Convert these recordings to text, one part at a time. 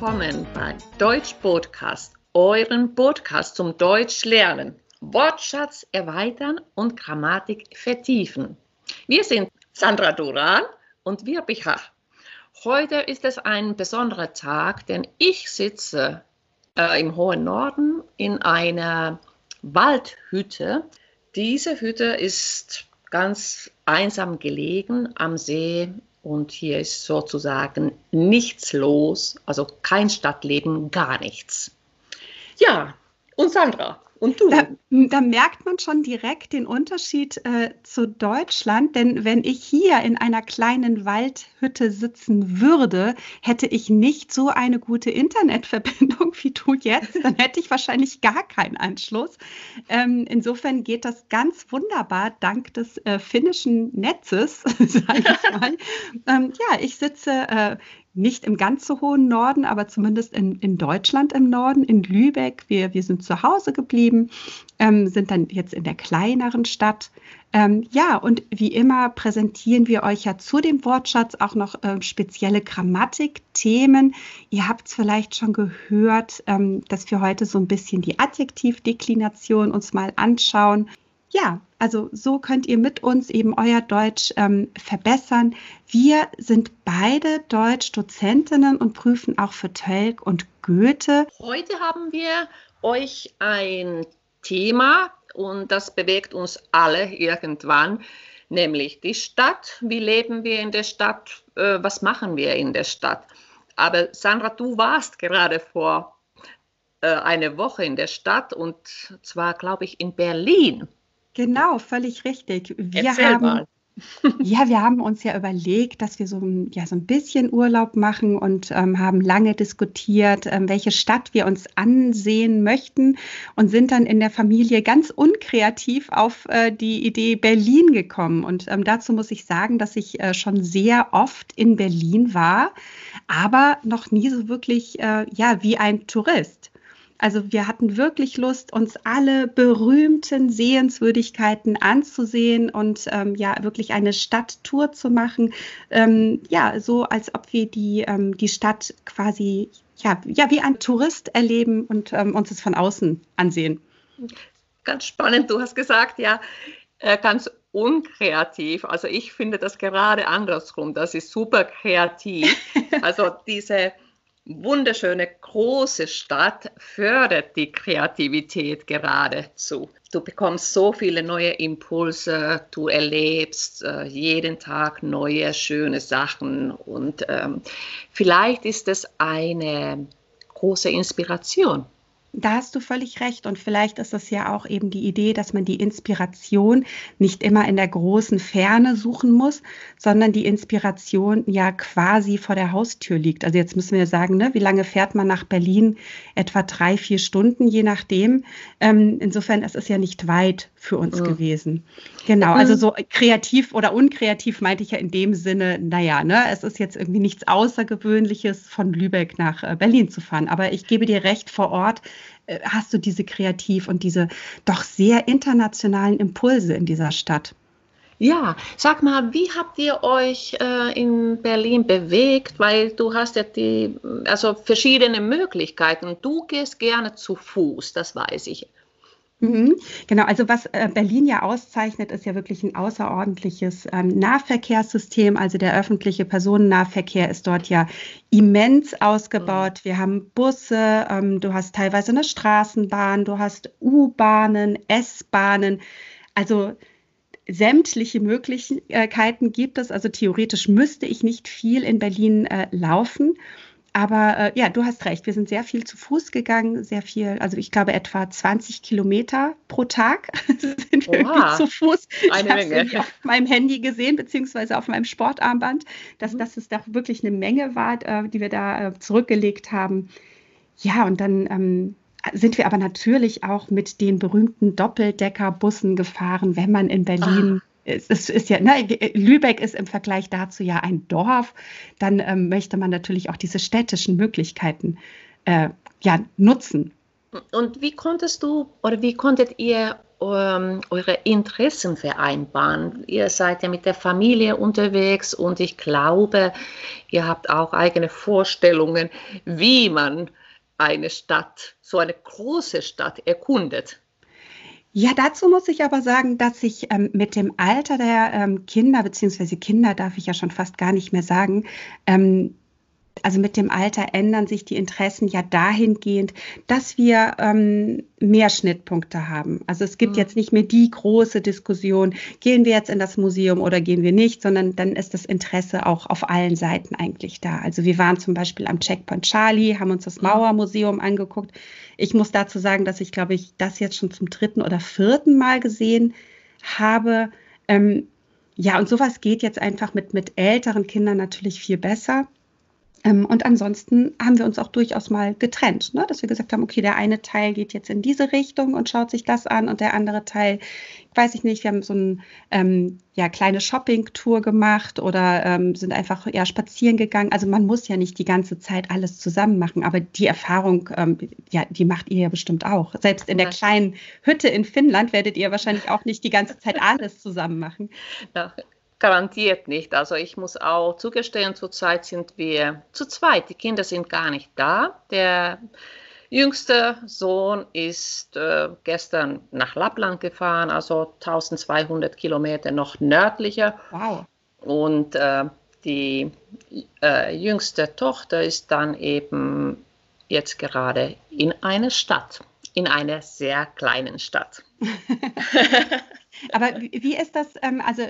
willkommen bei Deutsch Podcast, euren Podcast zum Deutsch lernen, Wortschatz erweitern und Grammatik vertiefen. Wir sind Sandra Duran und wir Bicha. Heute ist es ein besonderer Tag, denn ich sitze äh, im hohen Norden in einer Waldhütte. Diese Hütte ist ganz einsam gelegen am See und hier ist sozusagen nichts los, also kein Stadtleben, gar nichts. Ja, und Sandra, und du? Da, da, merkt man schon direkt den Unterschied äh, zu Deutschland, denn wenn ich hier in einer kleinen Waldhütte sitzen würde, hätte ich nicht so eine gute Internetverbindung wie du jetzt, dann hätte ich wahrscheinlich gar keinen Anschluss. Ähm, insofern geht das ganz wunderbar dank des äh, finnischen Netzes, sage ich mal. ähm, ja, ich sitze äh, nicht im ganz so hohen Norden, aber zumindest in, in Deutschland im Norden, in Lübeck. Wir, wir sind zu Hause geblieben, ähm, sind dann jetzt in der kleineren Stadt. Ähm, ja, und wie immer präsentieren wir euch ja zu dem Wortschatz auch noch äh, spezielle Grammatikthemen. Ihr habt es vielleicht schon gehört, ähm, dass wir heute so ein bisschen die Adjektivdeklination uns mal anschauen. Ja, also so könnt ihr mit uns eben euer Deutsch ähm, verbessern. Wir sind beide Deutschdozentinnen und prüfen auch für Tölk und Goethe. Heute haben wir euch ein Thema und das bewegt uns alle irgendwann, nämlich die Stadt. Wie leben wir in der Stadt? Äh, was machen wir in der Stadt? Aber Sandra, du warst gerade vor äh, einer Woche in der Stadt und zwar, glaube ich, in Berlin. Genau, völlig richtig. Wir Erzähl haben, mal. ja, wir haben uns ja überlegt, dass wir so, ja, so ein bisschen Urlaub machen und ähm, haben lange diskutiert, ähm, welche Stadt wir uns ansehen möchten und sind dann in der Familie ganz unkreativ auf äh, die Idee Berlin gekommen. Und ähm, dazu muss ich sagen, dass ich äh, schon sehr oft in Berlin war, aber noch nie so wirklich äh, ja, wie ein Tourist. Also wir hatten wirklich Lust, uns alle berühmten Sehenswürdigkeiten anzusehen und ähm, ja wirklich eine Stadttour zu machen. Ähm, ja, so als ob wir die, ähm, die Stadt quasi ja, ja wie ein Tourist erleben und ähm, uns es von außen ansehen. Ganz spannend, du hast gesagt, ja, äh, ganz unkreativ. Also ich finde das gerade andersrum. Das ist super kreativ. Also diese wunderschöne große Stadt fördert die Kreativität geradezu. Du bekommst so viele neue Impulse, du erlebst äh, jeden Tag neue, schöne Sachen und ähm, vielleicht ist es eine große Inspiration da hast du völlig recht. Und vielleicht ist es ja auch eben die Idee, dass man die Inspiration nicht immer in der großen Ferne suchen muss, sondern die Inspiration ja quasi vor der Haustür liegt. Also jetzt müssen wir sagen, ne, wie lange fährt man nach Berlin? Etwa drei, vier Stunden, je nachdem. Ähm, insofern ist es ja nicht weit für uns mhm. gewesen. Genau, also so kreativ oder unkreativ meinte ich ja in dem Sinne, naja, ne, es ist jetzt irgendwie nichts Außergewöhnliches, von Lübeck nach äh, Berlin zu fahren. Aber ich gebe dir recht, vor Ort hast du diese kreativ und diese doch sehr internationalen Impulse in dieser Stadt. Ja, sag mal, wie habt ihr euch äh, in Berlin bewegt? Weil du hast ja die, also verschiedene Möglichkeiten. Du gehst gerne zu Fuß, das weiß ich. Mhm. Genau, also was äh, Berlin ja auszeichnet, ist ja wirklich ein außerordentliches ähm, Nahverkehrssystem. Also der öffentliche Personennahverkehr ist dort ja immens ausgebaut. Mhm. Wir haben Busse, ähm, du hast teilweise eine Straßenbahn, du hast U-Bahnen, S-Bahnen. Also sämtliche Möglichkeiten gibt es. Also theoretisch müsste ich nicht viel in Berlin äh, laufen. Aber äh, ja, du hast recht. Wir sind sehr viel zu Fuß gegangen, sehr viel, also ich glaube etwa 20 Kilometer pro Tag sind wir irgendwie zu Fuß. Eine ich Menge. auf meinem Handy gesehen, beziehungsweise auf meinem Sportarmband, dass, mhm. dass es doch wirklich eine Menge war, äh, die wir da äh, zurückgelegt haben. Ja, und dann ähm, sind wir aber natürlich auch mit den berühmten Doppeldeckerbussen gefahren, wenn man in Berlin ah es ist ja, ne, Lübeck ist im Vergleich dazu ja ein Dorf, dann ähm, möchte man natürlich auch diese städtischen Möglichkeiten äh, ja, nutzen. Und wie konntest du oder wie konntet ihr ähm, eure Interessen vereinbaren? Ihr seid ja mit der Familie unterwegs und ich glaube, ihr habt auch eigene Vorstellungen, wie man eine Stadt, so eine große Stadt erkundet. Ja, dazu muss ich aber sagen, dass ich ähm, mit dem Alter der ähm, Kinder, beziehungsweise Kinder darf ich ja schon fast gar nicht mehr sagen, ähm, also mit dem Alter ändern sich die Interessen ja dahingehend, dass wir ähm, mehr Schnittpunkte haben. Also es gibt mhm. jetzt nicht mehr die große Diskussion, gehen wir jetzt in das Museum oder gehen wir nicht, sondern dann ist das Interesse auch auf allen Seiten eigentlich da. Also wir waren zum Beispiel am Checkpoint Charlie, haben uns das mhm. Mauermuseum angeguckt. Ich muss dazu sagen, dass ich, glaube ich, das jetzt schon zum dritten oder vierten Mal gesehen habe. Ähm, ja, und sowas geht jetzt einfach mit, mit älteren Kindern natürlich viel besser. Ähm, und ansonsten haben wir uns auch durchaus mal getrennt, ne? dass wir gesagt haben, okay, der eine Teil geht jetzt in diese Richtung und schaut sich das an und der andere Teil, weiß ich nicht, wir haben so eine ähm, ja, kleine Shopping-Tour gemacht oder ähm, sind einfach ja, spazieren gegangen. Also man muss ja nicht die ganze Zeit alles zusammen machen, aber die Erfahrung, ähm, ja, die macht ihr ja bestimmt auch. Selbst in der kleinen Hütte in Finnland werdet ihr wahrscheinlich auch nicht die ganze Zeit alles zusammen machen. Ja, Garantiert nicht. Also ich muss auch zugestehen, zurzeit sind wir zu zweit. Die Kinder sind gar nicht da. Der jüngste Sohn ist äh, gestern nach Lappland gefahren, also 1200 Kilometer noch nördlicher. Wow. Und äh, die äh, jüngste Tochter ist dann eben jetzt gerade in einer Stadt, in einer sehr kleinen Stadt. Aber wie ist das, ähm, also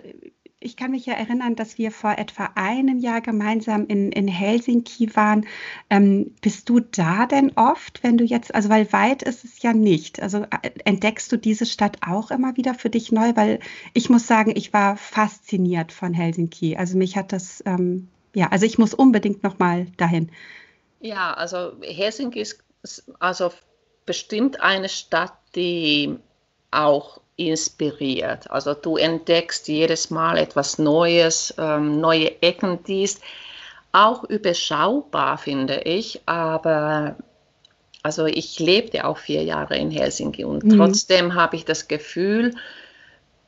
ich kann mich ja erinnern, dass wir vor etwa einem Jahr gemeinsam in, in Helsinki waren. Ähm, bist du da denn oft, wenn du jetzt, also weil weit ist es ja nicht. Also äh, entdeckst du diese Stadt auch immer wieder für dich neu? Weil ich muss sagen, ich war fasziniert von Helsinki. Also mich hat das, ähm, ja, also ich muss unbedingt nochmal dahin. Ja, also Helsinki ist also bestimmt eine Stadt, die auch inspiriert. Also du entdeckst jedes Mal etwas Neues, ähm, neue Ecken, die ist auch überschaubar, finde ich, aber also ich lebte auch vier Jahre in Helsinki und mhm. trotzdem habe ich das Gefühl,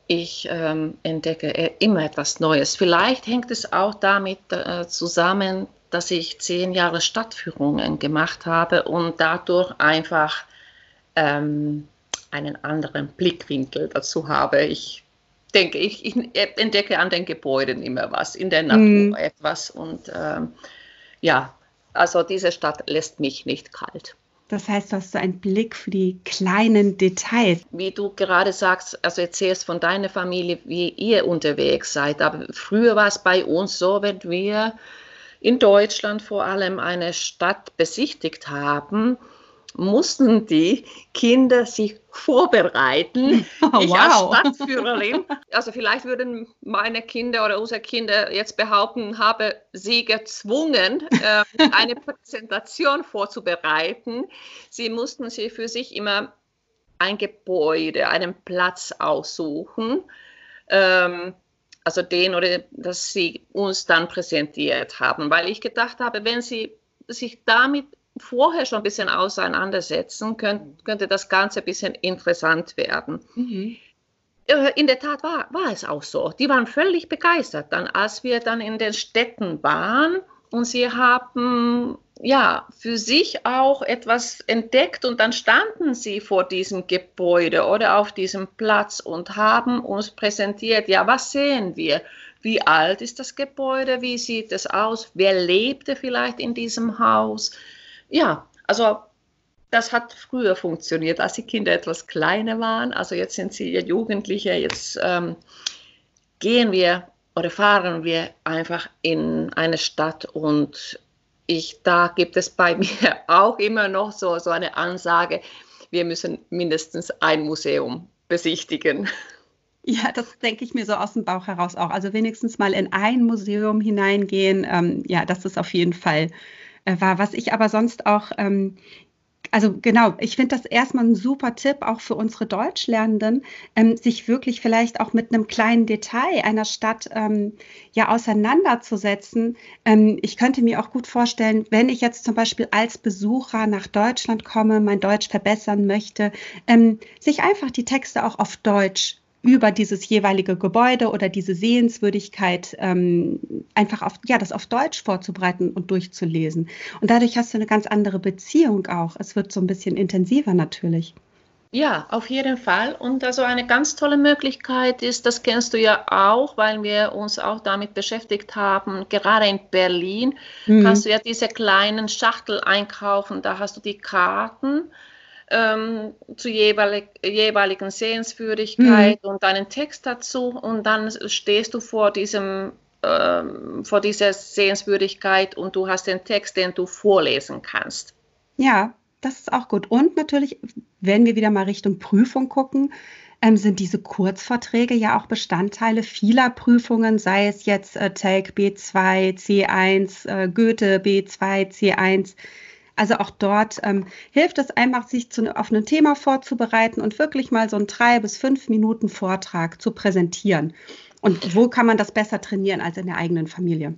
ich ähm, entdecke immer etwas Neues. Vielleicht hängt es auch damit äh, zusammen, dass ich zehn Jahre Stadtführungen gemacht habe und dadurch einfach ähm, einen anderen Blickwinkel dazu habe. Ich denke, ich, ich entdecke an den Gebäuden immer was, in der Natur mm. etwas. Und ähm, ja, also diese Stadt lässt mich nicht kalt. Das heißt, du hast so einen Blick für die kleinen Details. Wie du gerade sagst, also erzählst von deiner Familie, wie ihr unterwegs seid. Aber früher war es bei uns so, wenn wir in Deutschland vor allem eine Stadt besichtigt haben, mussten die Kinder sich vorbereiten. Oh, ich wow. als Stadtführerin, also vielleicht würden meine Kinder oder unsere Kinder jetzt behaupten, habe sie gezwungen, äh, eine Präsentation vorzubereiten. Sie mussten sich für sich immer ein Gebäude, einen Platz aussuchen. Ähm, also den oder das sie uns dann präsentiert haben, weil ich gedacht habe, wenn sie sich damit vorher schon ein bisschen auseinandersetzen, könnt, könnte das Ganze ein bisschen interessant werden. Mhm. Äh, in der Tat war, war es auch so. Die waren völlig begeistert, dann, als wir dann in den Städten waren und sie haben ja für sich auch etwas entdeckt und dann standen sie vor diesem Gebäude oder auf diesem Platz und haben uns präsentiert, ja, was sehen wir? Wie alt ist das Gebäude? Wie sieht es aus? Wer lebte vielleicht in diesem Haus? Ja, also das hat früher funktioniert, als die Kinder etwas kleiner waren. Also jetzt sind sie Jugendliche, jetzt ähm, gehen wir oder fahren wir einfach in eine Stadt und ich, da gibt es bei mir auch immer noch so, so eine Ansage, wir müssen mindestens ein Museum besichtigen. Ja, das denke ich mir so aus dem Bauch heraus auch. Also wenigstens mal in ein Museum hineingehen. Ähm, ja, das ist auf jeden Fall äh, war. Was ich aber sonst auch ähm, also genau, ich finde das erstmal ein super Tipp, auch für unsere Deutschlernenden, ähm, sich wirklich vielleicht auch mit einem kleinen Detail einer Stadt ähm, ja auseinanderzusetzen. Ähm, ich könnte mir auch gut vorstellen, wenn ich jetzt zum Beispiel als Besucher nach Deutschland komme, mein Deutsch verbessern möchte, ähm, sich einfach die Texte auch auf Deutsch über dieses jeweilige Gebäude oder diese Sehenswürdigkeit ähm, einfach auf, ja, das auf Deutsch vorzubereiten und durchzulesen. Und dadurch hast du eine ganz andere Beziehung auch. Es wird so ein bisschen intensiver natürlich. Ja, auf jeden Fall. Und also eine ganz tolle Möglichkeit ist, das kennst du ja auch, weil wir uns auch damit beschäftigt haben, gerade in Berlin mhm. kannst du ja diese kleinen Schachtel einkaufen, da hast du die Karten ähm, zur jeweilig, jeweiligen Sehenswürdigkeit mhm. und einen Text dazu und dann stehst du vor diesem ähm, vor dieser Sehenswürdigkeit und du hast den Text, den du vorlesen kannst. Ja, das ist auch gut. Und natürlich, wenn wir wieder mal Richtung Prüfung gucken, ähm, sind diese Kurzvorträge ja auch Bestandteile vieler Prüfungen, sei es jetzt äh, TELC B2, C1, äh, Goethe B2, C1. Also auch dort ähm, hilft es einfach, sich zu, auf ein Thema vorzubereiten und wirklich mal so einen drei bis fünf Minuten Vortrag zu präsentieren. Und wo kann man das besser trainieren als in der eigenen Familie?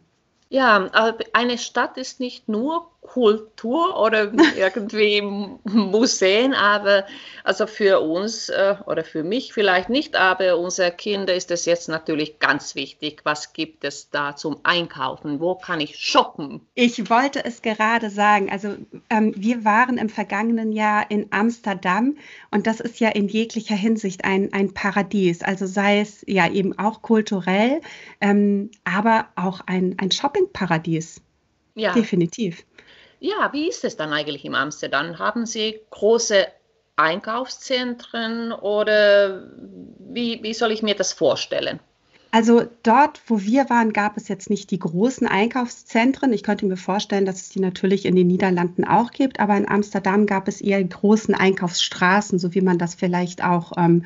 Ja, eine Stadt ist nicht nur Kultur oder irgendwie Museen, aber also für uns äh, oder für mich vielleicht nicht, aber unsere Kinder ist es jetzt natürlich ganz wichtig. Was gibt es da zum Einkaufen? Wo kann ich shoppen? Ich wollte es gerade sagen. Also ähm, wir waren im vergangenen Jahr in Amsterdam und das ist ja in jeglicher Hinsicht ein, ein Paradies. Also sei es ja eben auch kulturell, ähm, aber auch ein, ein Shoppingparadies. Ja. Definitiv. Ja, wie ist es dann eigentlich in Amsterdam? Haben Sie große Einkaufszentren oder wie, wie soll ich mir das vorstellen? Also dort, wo wir waren, gab es jetzt nicht die großen Einkaufszentren. Ich könnte mir vorstellen, dass es die natürlich in den Niederlanden auch gibt, aber in Amsterdam gab es eher großen Einkaufsstraßen, so wie man das vielleicht auch, ähm,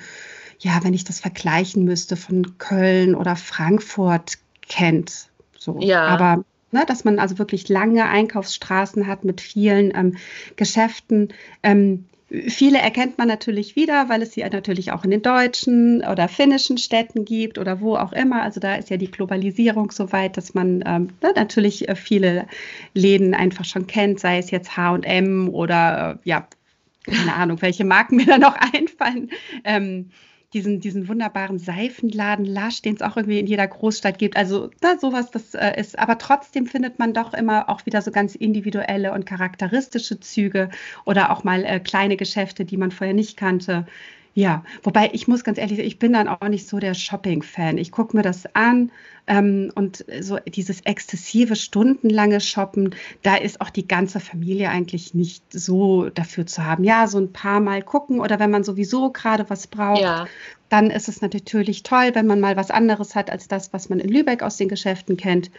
ja, wenn ich das vergleichen müsste, von Köln oder Frankfurt kennt. So. Ja. Aber Ne, dass man also wirklich lange Einkaufsstraßen hat mit vielen ähm, Geschäften. Ähm, viele erkennt man natürlich wieder, weil es sie natürlich auch in den deutschen oder finnischen Städten gibt oder wo auch immer. Also da ist ja die Globalisierung so weit, dass man ähm, ne, natürlich äh, viele Läden einfach schon kennt, sei es jetzt HM oder äh, ja, keine Ahnung, welche Marken mir da noch einfallen. Diesen, diesen wunderbaren Seifenladen Lush, den es auch irgendwie in jeder Großstadt gibt. Also da sowas, das äh, ist, aber trotzdem findet man doch immer auch wieder so ganz individuelle und charakteristische Züge oder auch mal äh, kleine Geschäfte, die man vorher nicht kannte. Ja, wobei ich muss ganz ehrlich sagen, ich bin dann auch nicht so der Shopping-Fan. Ich gucke mir das an ähm, und so dieses exzessive, stundenlange Shoppen, da ist auch die ganze Familie eigentlich nicht so dafür zu haben. Ja, so ein paar Mal gucken oder wenn man sowieso gerade was braucht, ja. dann ist es natürlich toll, wenn man mal was anderes hat als das, was man in Lübeck aus den Geschäften kennt.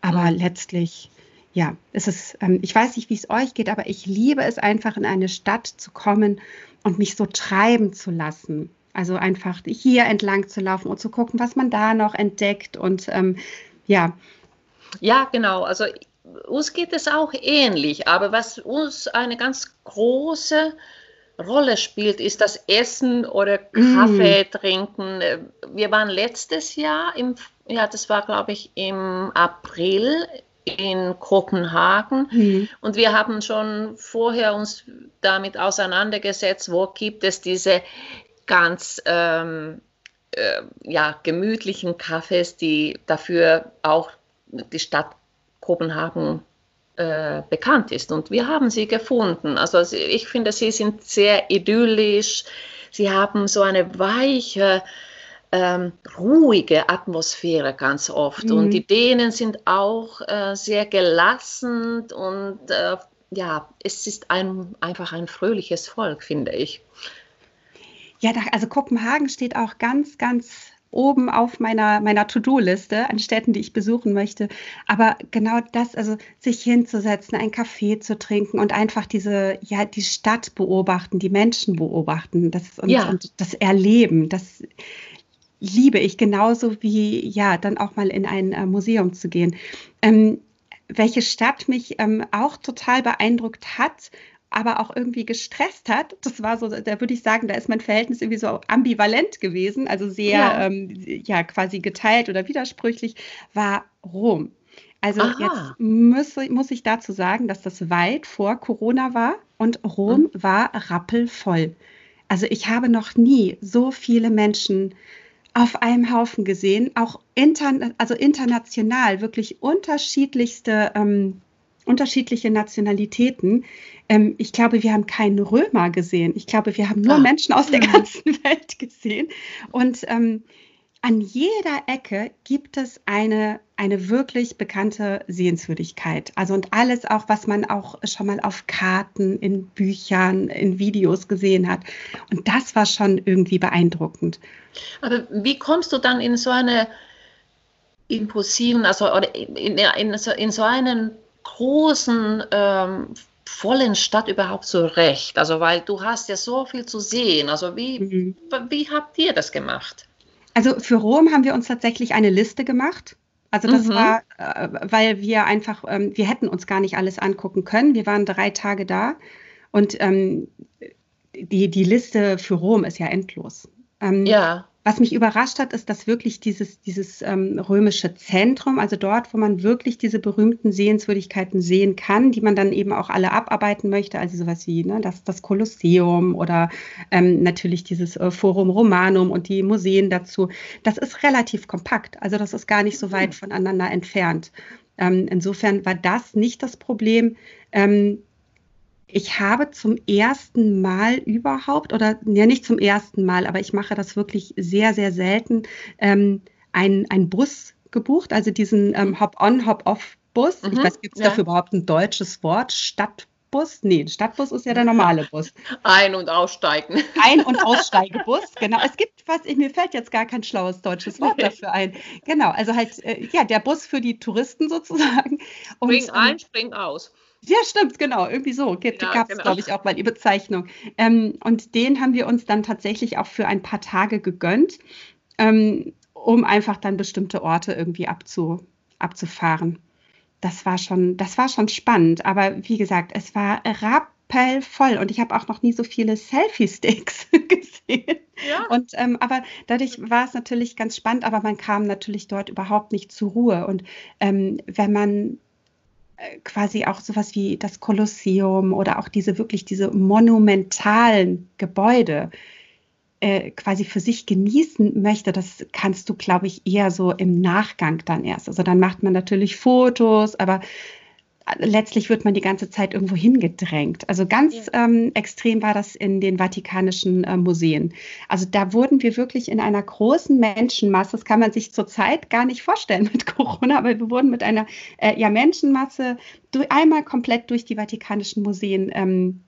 Aber mhm. letztlich ja, es ist, ähm, ich weiß nicht, wie es euch geht, aber ich liebe es einfach in eine Stadt zu kommen und mich so treiben zu lassen. Also einfach hier entlang zu laufen und zu gucken, was man da noch entdeckt und ähm, ja. Ja, genau. Also uns geht es auch ähnlich, aber was uns eine ganz große Rolle spielt, ist das Essen oder Kaffee mm. trinken. Wir waren letztes Jahr im, ja, das war glaube ich im April in Kopenhagen mhm. und wir haben schon vorher uns damit auseinandergesetzt, wo gibt es diese ganz ähm, äh, ja, gemütlichen Cafés, die dafür auch die Stadt Kopenhagen äh, bekannt ist. Und wir haben sie gefunden. Also ich finde, sie sind sehr idyllisch. Sie haben so eine weiche ähm, ruhige Atmosphäre ganz oft. Mhm. Und die Dänen sind auch äh, sehr gelassen und äh, ja, es ist ein, einfach ein fröhliches Volk, finde ich. Ja, also Kopenhagen steht auch ganz, ganz oben auf meiner, meiner To-Do-Liste an Städten, die ich besuchen möchte. Aber genau das, also sich hinzusetzen, einen Kaffee zu trinken und einfach diese, ja, die Stadt beobachten, die Menschen beobachten das, und, ja. und das Erleben, das liebe ich genauso wie ja dann auch mal in ein äh, Museum zu gehen. Ähm, welche Stadt mich ähm, auch total beeindruckt hat aber auch irgendwie gestresst hat. Das war so, da würde ich sagen, da ist mein Verhältnis irgendwie so ambivalent gewesen, also sehr, ja, ähm, ja quasi geteilt oder widersprüchlich, war Rom. Also Aha. jetzt muss, muss ich dazu sagen, dass das weit vor Corona war und Rom mhm. war rappelvoll. Also ich habe noch nie so viele Menschen auf einem Haufen gesehen, auch intern, also international, wirklich unterschiedlichste, ähm, unterschiedliche Nationalitäten. Ähm, ich glaube, wir haben keinen Römer gesehen. Ich glaube, wir haben nur Ach. Menschen aus der ganzen Welt gesehen. Und ähm, an jeder Ecke gibt es eine, eine wirklich bekannte Sehenswürdigkeit. Also und alles auch, was man auch schon mal auf Karten, in Büchern, in Videos gesehen hat. Und das war schon irgendwie beeindruckend. Aber wie kommst du dann in so eine impulsiven, also in, in, so, in so einen großen, ähm, vollen Stadt überhaupt zurecht? Also weil du hast ja so viel zu sehen. Also wie, mhm. wie habt ihr das gemacht? Also für Rom haben wir uns tatsächlich eine Liste gemacht. Also das mhm. war, äh, weil wir einfach, ähm, wir hätten uns gar nicht alles angucken können. Wir waren drei Tage da und ähm, die, die Liste für Rom ist ja endlos. Ähm, ja. Was mich überrascht hat, ist, dass wirklich dieses, dieses ähm, römische Zentrum, also dort, wo man wirklich diese berühmten Sehenswürdigkeiten sehen kann, die man dann eben auch alle abarbeiten möchte, also sowas wie ne, das, das Kolosseum oder ähm, natürlich dieses äh, Forum Romanum und die Museen dazu, das ist relativ kompakt. Also das ist gar nicht so weit mhm. voneinander entfernt. Ähm, insofern war das nicht das Problem. Ähm, ich habe zum ersten Mal überhaupt, oder ja nicht zum ersten Mal, aber ich mache das wirklich sehr, sehr selten, ähm, einen Bus gebucht, also diesen ähm, Hop-on, Hop-off-Bus. Mhm, ich weiß, gibt es ja. dafür überhaupt ein deutsches Wort? Stadtbus? Nee, Stadtbus ist ja der normale Bus. Ein- und aussteigen. Ein- und Aussteigebus, genau. Es gibt was, mir fällt jetzt gar kein schlaues deutsches Wort dafür ein. Genau, also halt, äh, ja, der Bus für die Touristen sozusagen. Und, spring ein, ähm, spring aus. Ja, stimmt, genau. Irgendwie so. Ja, Gab es, genau. glaube ich, auch mal die Bezeichnung. Ähm, und den haben wir uns dann tatsächlich auch für ein paar Tage gegönnt, ähm, um einfach dann bestimmte Orte irgendwie abzu, abzufahren. Das war, schon, das war schon spannend. Aber wie gesagt, es war rappelvoll und ich habe auch noch nie so viele Selfie-Sticks gesehen. Ja. Und, ähm, aber dadurch war es natürlich ganz spannend, aber man kam natürlich dort überhaupt nicht zur Ruhe. Und ähm, wenn man quasi auch sowas wie das Kolosseum oder auch diese wirklich diese monumentalen Gebäude äh, quasi für sich genießen möchte, das kannst du, glaube ich, eher so im Nachgang dann erst. Also dann macht man natürlich Fotos, aber letztlich wird man die ganze Zeit irgendwo hingedrängt. Also ganz ja. ähm, extrem war das in den Vatikanischen äh, Museen. Also da wurden wir wirklich in einer großen Menschenmasse, das kann man sich zurzeit gar nicht vorstellen mit Corona, aber wir wurden mit einer äh, ja, Menschenmasse durch, einmal komplett durch die Vatikanischen Museen ähm,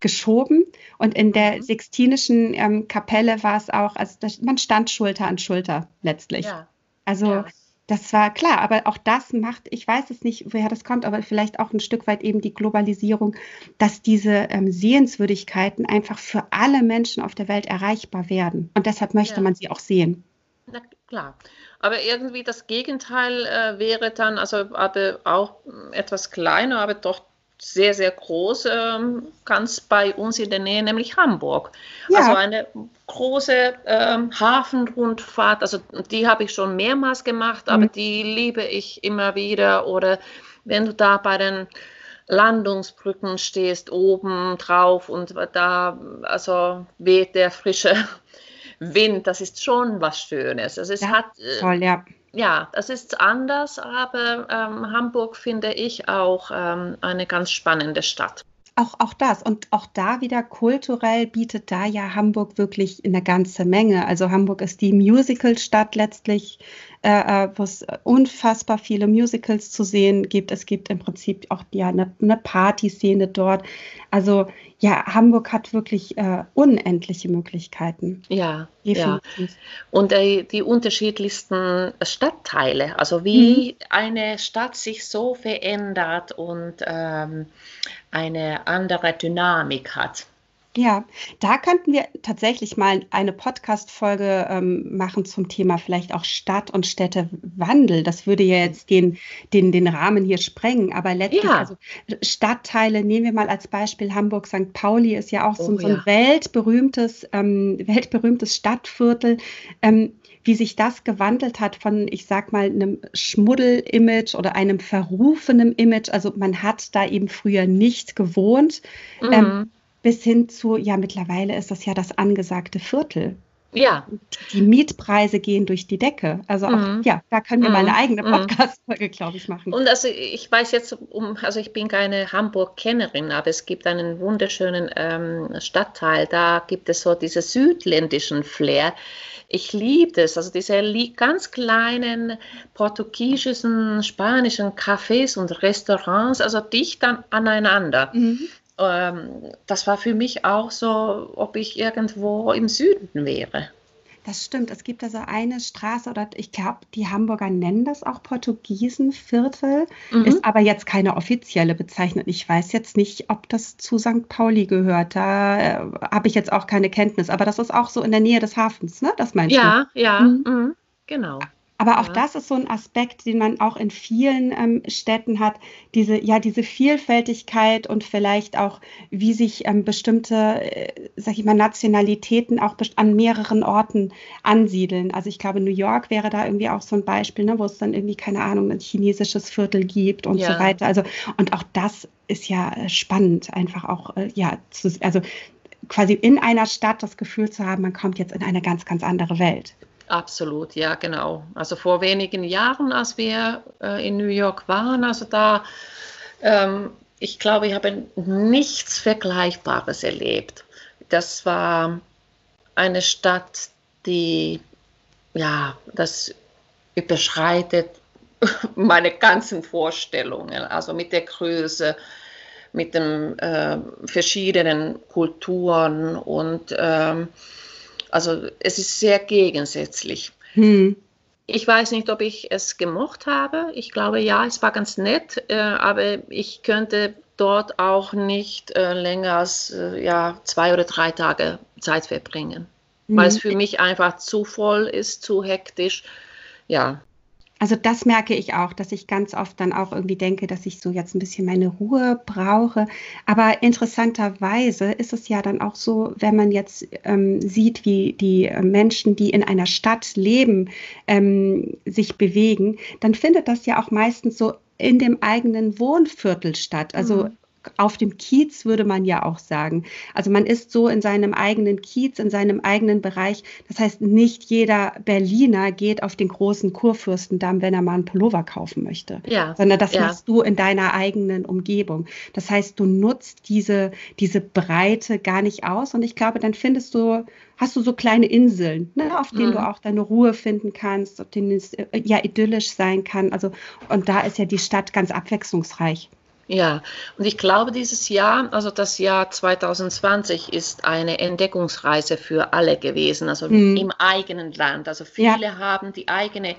geschoben. Und in der mhm. Sixtinischen ähm, Kapelle war es auch, also das, man stand Schulter an Schulter letztlich. Ja. Also ja das war klar, aber auch das macht, ich weiß es nicht, woher das kommt, aber vielleicht auch ein Stück weit eben die Globalisierung, dass diese ähm, Sehenswürdigkeiten einfach für alle Menschen auf der Welt erreichbar werden. Und deshalb möchte ja. man sie auch sehen. Na klar. Aber irgendwie das Gegenteil äh, wäre dann, also aber auch etwas kleiner, aber doch sehr, sehr groß, ähm, ganz bei uns in der Nähe, nämlich Hamburg. Ja. Also eine große ähm, Hafenrundfahrt, also die habe ich schon mehrmals gemacht, mhm. aber die liebe ich immer wieder. Oder wenn du da bei den Landungsbrücken stehst, oben drauf und da also weht der frische Wind, das ist schon was Schönes. Also es ja, hat, äh, toll, ja ja, das ist anders, aber ähm, Hamburg finde ich auch ähm, eine ganz spannende Stadt. Auch, auch das und auch da wieder kulturell bietet da ja Hamburg wirklich eine ganze Menge. Also Hamburg ist die Musicalstadt letztlich äh, äh, wo es unfassbar viele Musicals zu sehen gibt. Es gibt im Prinzip auch ja, eine, eine Partyszene dort. Also ja, Hamburg hat wirklich äh, unendliche Möglichkeiten. Ja, Definitiv. ja. Und äh, die unterschiedlichsten Stadtteile, also wie mhm. eine Stadt sich so verändert und ähm, eine andere Dynamik hat. Ja, da könnten wir tatsächlich mal eine Podcast-Folge ähm, machen zum Thema vielleicht auch Stadt- und Städtewandel. Das würde ja jetzt den, den, den Rahmen hier sprengen. Aber letztlich, ja. also Stadtteile, nehmen wir mal als Beispiel Hamburg, St. Pauli ist ja auch so, oh, so ein ja. weltberühmtes, ähm, weltberühmtes Stadtviertel. Ähm, wie sich das gewandelt hat von, ich sag mal, einem Schmuddel-Image oder einem verrufenen Image. Also man hat da eben früher nicht gewohnt. Mhm. Ähm, bis hin zu, ja, mittlerweile ist das ja das angesagte Viertel. Ja. Die Mietpreise gehen durch die Decke. Also auch, mhm. ja, da können wir mhm. mal eine mhm. eigene mhm. Podcast-Folge, glaube ich, machen. Und also ich weiß jetzt um, also ich bin keine Hamburg-Kennerin, aber es gibt einen wunderschönen ähm, Stadtteil, da gibt es so diese südländischen Flair. Ich liebe das, also diese ganz kleinen portugiesischen, spanischen Cafés und Restaurants, also dicht an, aneinander. Mhm ähm, das war für mich auch so, ob ich irgendwo im Süden wäre. Das stimmt. Es gibt also eine Straße, oder ich glaube, die Hamburger nennen das auch Portugiesenviertel, mhm. ist aber jetzt keine offizielle Bezeichnung. Ich weiß jetzt nicht, ob das zu St. Pauli gehört. Da äh, habe ich jetzt auch keine Kenntnis. Aber das ist auch so in der Nähe des Hafens, ne? Das meinst ja, du? Ja, ja, mhm. mhm. genau. Aber auch ja. das ist so ein Aspekt, den man auch in vielen ähm, Städten hat, diese, ja, diese Vielfältigkeit und vielleicht auch, wie sich ähm, bestimmte, äh, sag ich mal, Nationalitäten auch an mehreren Orten ansiedeln. Also ich glaube, New York wäre da irgendwie auch so ein Beispiel, ne, wo es dann irgendwie, keine Ahnung, ein chinesisches Viertel gibt und ja. so weiter. Also, und auch das ist ja äh, spannend, einfach auch, äh, ja, zu, also quasi in einer Stadt das Gefühl zu haben, man kommt jetzt in eine ganz, ganz andere Welt. Absolut, ja, genau. Also vor wenigen Jahren, als wir äh, in New York waren, also da, ähm, ich glaube, ich habe nichts Vergleichbares erlebt. Das war eine Stadt, die, ja, das überschreitet meine ganzen Vorstellungen, also mit der Größe, mit den äh, verschiedenen Kulturen und ähm, also es ist sehr gegensätzlich. Hm. Ich weiß nicht, ob ich es gemocht habe. Ich glaube, ja, es war ganz nett, äh, aber ich könnte dort auch nicht äh, länger als äh, ja, zwei oder drei Tage Zeit verbringen, hm. weil es für mich einfach zu voll ist, zu hektisch. Ja. Also das merke ich auch, dass ich ganz oft dann auch irgendwie denke, dass ich so jetzt ein bisschen meine Ruhe brauche. Aber interessanterweise ist es ja dann auch so, wenn man jetzt ähm, sieht, wie die Menschen, die in einer Stadt leben, ähm, sich bewegen, dann findet das ja auch meistens so in dem eigenen Wohnviertel statt. Also mhm auf dem Kiez würde man ja auch sagen. Also man ist so in seinem eigenen Kiez, in seinem eigenen Bereich. Das heißt, nicht jeder Berliner geht auf den großen Kurfürstendamm, wenn er mal einen Pullover kaufen möchte, ja. sondern das ja. machst du in deiner eigenen Umgebung. Das heißt, du nutzt diese, diese Breite gar nicht aus und ich glaube, dann findest du hast du so kleine Inseln, ne, auf denen mhm. du auch deine Ruhe finden kannst, auf denen es äh, ja idyllisch sein kann. Also, und da ist ja die Stadt ganz abwechslungsreich. Ja, und ich glaube, dieses Jahr, also das Jahr 2020, ist eine Entdeckungsreise für alle gewesen, also hm. im eigenen Land. Also viele ja. haben die eigene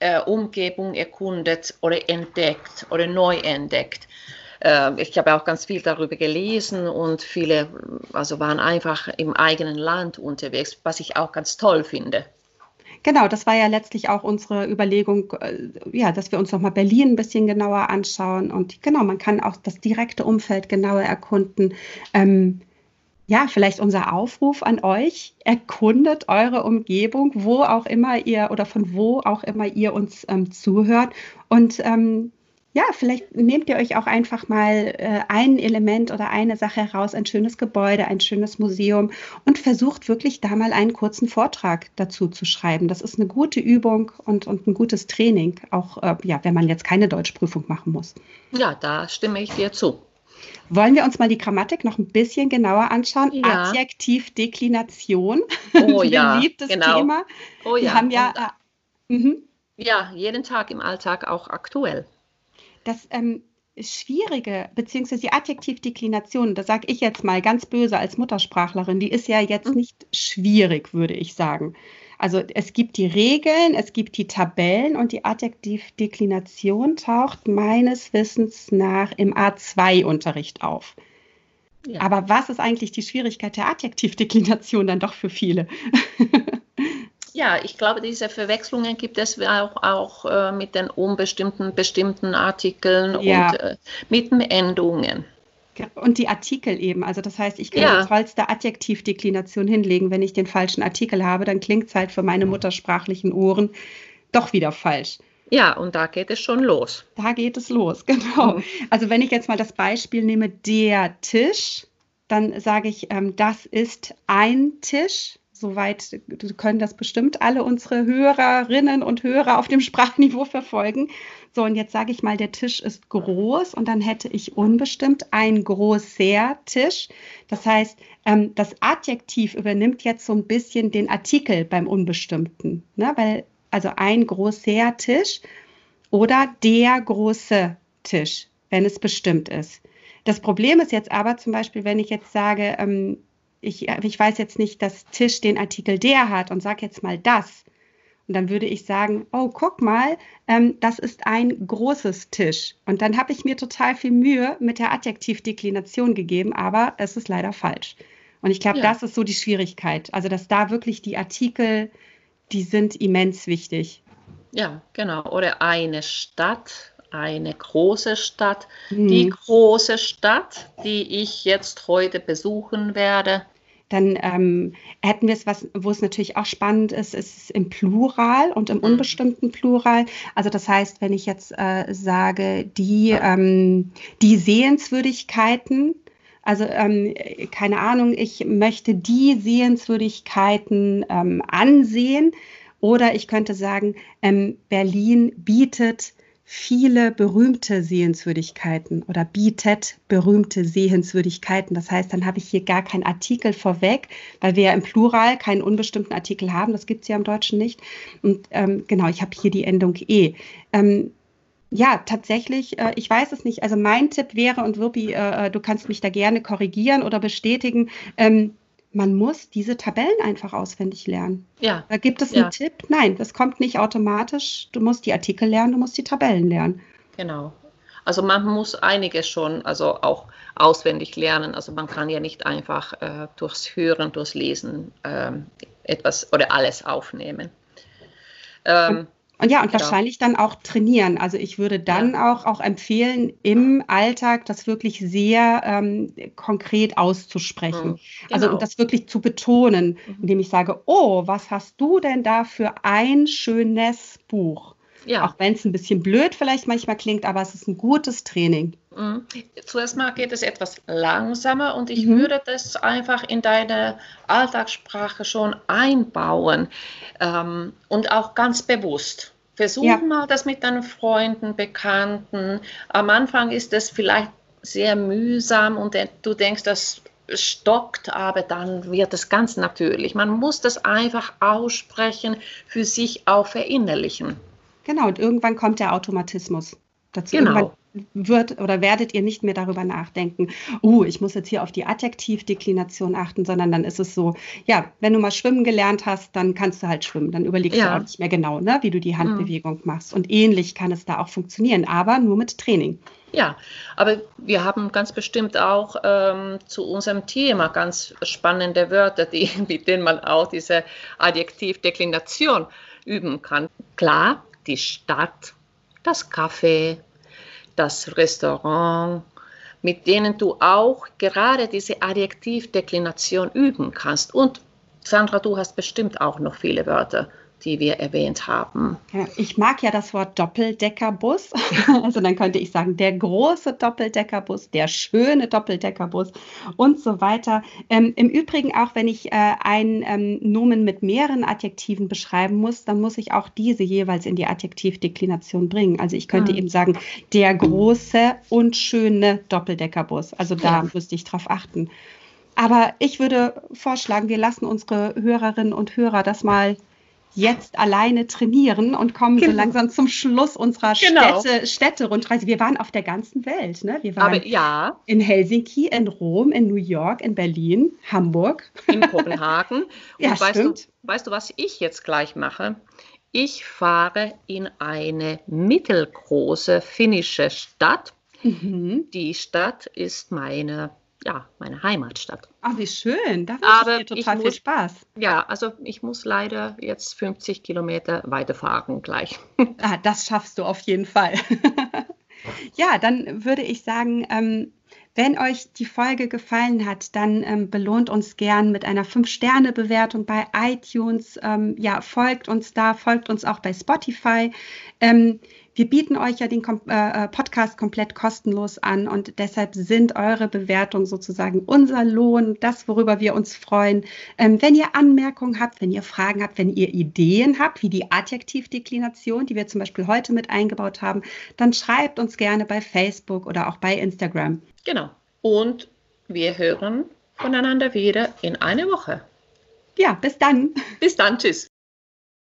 äh, Umgebung erkundet oder entdeckt oder neu entdeckt. Äh, ich habe auch ganz viel darüber gelesen und viele also waren einfach im eigenen Land unterwegs, was ich auch ganz toll finde. Genau, das war ja letztlich auch unsere Überlegung, äh, ja, dass wir uns nochmal Berlin ein bisschen genauer anschauen. Und genau, man kann auch das direkte Umfeld genauer erkunden. Ähm, ja, vielleicht unser Aufruf an euch, erkundet eure Umgebung, wo auch immer ihr oder von wo auch immer ihr uns ähm, zuhört. Und ähm, ja, vielleicht nehmt ihr euch auch einfach mal äh, ein Element oder eine Sache heraus, ein schönes Gebäude, ein schönes Museum und versucht wirklich da mal einen kurzen Vortrag dazu zu schreiben. Das ist eine gute Übung und, und ein gutes Training, auch äh, ja, wenn man jetzt keine Deutschprüfung machen muss. Ja, da stimme ich dir zu. Wollen wir uns mal die Grammatik noch ein bisschen genauer anschauen? Ja. Adjektivdeklination. Oh ja, beliebtes genau. Thema. Oh ja. Wir haben ja, äh, mhm. ja jeden Tag im Alltag auch aktuell das ähm, Schwierige, beziehungsweise die Adjektivdeklination, das sage ich jetzt mal ganz böse als Muttersprachlerin, die ist ja jetzt mhm. nicht schwierig, würde ich sagen. Also es gibt die Regeln, es gibt die Tabellen und die Adjektivdeklination taucht meines Wissens nach im A2-Unterricht auf. Ja. Aber was ist eigentlich die Schwierigkeit der Adjektivdeklination dann doch für viele? ja, ich glaube, diese Verwechslungen gibt es auch, auch äh, mit den unbestimmten bestimmten Artikeln ja. und äh, mit den Endungen. Und die Artikel eben. Also das heißt, ich kann ja. die tollste Adjektivdeklination hinlegen. Wenn ich den falschen Artikel habe, dann klingt es halt für meine muttersprachlichen Ohren doch wieder falsch. Ja, und da geht es schon los. Da geht es los, genau. Mhm. Also wenn ich jetzt mal das Beispiel nehme, der Tisch, dann sage ich, ähm, das ist ein Tisch. Soweit können das bestimmt alle unsere Hörerinnen und Hörer auf dem Sprachniveau verfolgen. So, und jetzt sage ich mal, der Tisch ist groß und dann hätte ich unbestimmt ein großer Tisch. Das heißt, ähm, das Adjektiv übernimmt jetzt so ein bisschen den Artikel beim Unbestimmten, ne? weil also ein großer Tisch oder der große Tisch, wenn es bestimmt ist. Das Problem ist jetzt aber zum Beispiel, wenn ich jetzt sage, ähm, ich, ich weiß jetzt nicht, dass Tisch den Artikel der hat und sage jetzt mal das. Und dann würde ich sagen, oh, guck mal, ähm, das ist ein großes Tisch. Und dann habe ich mir total viel Mühe mit der Adjektivdeklination gegeben, aber es ist leider falsch. Und ich glaube, ja. das ist so die Schwierigkeit. Also, dass da wirklich die Artikel die sind immens wichtig. Ja, genau. Oder eine Stadt, eine große Stadt. Mhm. Die große Stadt, die ich jetzt heute besuchen werde. Dann ähm, hätten wir es, was, wo es natürlich auch spannend ist, ist im Plural und im mhm. unbestimmten Plural. Also das heißt, wenn ich jetzt äh, sage, die, ähm, die Sehenswürdigkeiten, also ähm, keine Ahnung, ich möchte die Sehenswürdigkeiten ähm, ansehen. Oder ich könnte sagen, ähm, Berlin bietet viele berühmte Sehenswürdigkeiten oder bietet berühmte Sehenswürdigkeiten. Das heißt, dann habe ich hier gar keinen Artikel vorweg, weil wir ja im Plural keinen unbestimmten Artikel haben. Das gibt es ja im Deutschen nicht. Und ähm, genau, ich habe hier die Endung e. Ähm, ja, tatsächlich, äh, ich weiß es nicht. Also mein Tipp wäre, und Wirpi, äh, äh, du kannst mich da gerne korrigieren oder bestätigen, ähm, man muss diese Tabellen einfach auswendig lernen. Ja. Da gibt es einen ja. Tipp. Nein, das kommt nicht automatisch. Du musst die Artikel lernen, du musst die Tabellen lernen. Genau. Also man muss einiges schon, also auch auswendig lernen. Also man kann ja nicht einfach äh, durchs Hören, durchs Lesen äh, etwas oder alles aufnehmen. Ähm, und ja, und genau. wahrscheinlich dann auch trainieren. Also ich würde dann ja. auch, auch empfehlen, im Alltag das wirklich sehr ähm, konkret auszusprechen. Mhm. Genau. Also und das wirklich zu betonen, mhm. indem ich sage, oh, was hast du denn da für ein schönes Buch? Ja. Auch wenn es ein bisschen blöd vielleicht manchmal klingt, aber es ist ein gutes Training. Mhm. Zuerst mal geht es etwas langsamer und ich mhm. würde das einfach in deine Alltagssprache schon einbauen ähm, und auch ganz bewusst. Versuch ja. mal das mit deinen Freunden, Bekannten. Am Anfang ist es vielleicht sehr mühsam und du denkst, das stockt, aber dann wird es ganz natürlich. Man muss das einfach aussprechen, für sich auch verinnerlichen. Genau, und irgendwann kommt der Automatismus dazu. Genau. Irgendwann wird oder werdet ihr nicht mehr darüber nachdenken, oh, ich muss jetzt hier auf die Adjektivdeklination achten, sondern dann ist es so, ja, wenn du mal schwimmen gelernt hast, dann kannst du halt schwimmen. Dann überlegst ja. du auch nicht mehr genau, ne, wie du die Handbewegung mhm. machst. Und ähnlich kann es da auch funktionieren, aber nur mit Training. Ja, aber wir haben ganz bestimmt auch ähm, zu unserem Thema ganz spannende Wörter, die, mit denen man auch diese Adjektivdeklination üben kann. Klar, die Stadt, das Café, das Restaurant, mit denen du auch gerade diese Adjektivdeklination üben kannst. Und Sandra, du hast bestimmt auch noch viele Wörter, die wir erwähnt haben. Ja, ich mag ja das Wort Doppeldeckerbus. Also dann könnte ich sagen, der große Doppeldeckerbus, der schöne Doppeldeckerbus und so weiter. Ähm, Im Übrigen, auch wenn ich äh, ein ähm, Nomen mit mehreren Adjektiven beschreiben muss, dann muss ich auch diese jeweils in die Adjektivdeklination bringen. Also ich könnte mhm. eben sagen, der große und schöne Doppeldeckerbus. Also da ja. müsste ich drauf achten. Aber ich würde vorschlagen, wir lassen unsere Hörerinnen und Hörer das mal jetzt alleine trainieren und kommen genau. so langsam zum Schluss unserer genau. Städte, Städte-Rundreise. Wir waren auf der ganzen Welt. Ne? Wir waren Aber, ja. in Helsinki, in Rom, in New York, in Berlin, Hamburg. In Kopenhagen. Und ja, weißt, stimmt. Du, weißt du, was ich jetzt gleich mache? Ich fahre in eine mittelgroße finnische Stadt. Mhm. Die Stadt ist meine ja, meine Heimatstadt. Ach, wie schön. Da wünsche ich dir total ich viel Spaß. Ja, also ich muss leider jetzt 50 Kilometer weiterfahren gleich. Ah, das schaffst du auf jeden Fall. ja, dann würde ich sagen, ähm, wenn euch die Folge gefallen hat, dann ähm, belohnt uns gern mit einer 5-Sterne-Bewertung bei iTunes. Ähm, ja, folgt uns da, folgt uns auch bei Spotify. Ähm, wir bieten euch ja den äh, äh, Podcast komplett kostenlos an und deshalb sind eure Bewertungen sozusagen unser Lohn, das, worüber wir uns freuen. Ähm, wenn ihr Anmerkungen habt, wenn ihr Fragen habt, wenn ihr Ideen habt, wie die Adjektivdeklination, die wir zum Beispiel heute mit eingebaut haben, dann schreibt uns gerne bei Facebook oder auch bei Instagram. Genau. Und wir hören voneinander wieder in einer Woche. Ja, bis dann. Bis dann. Tschüss.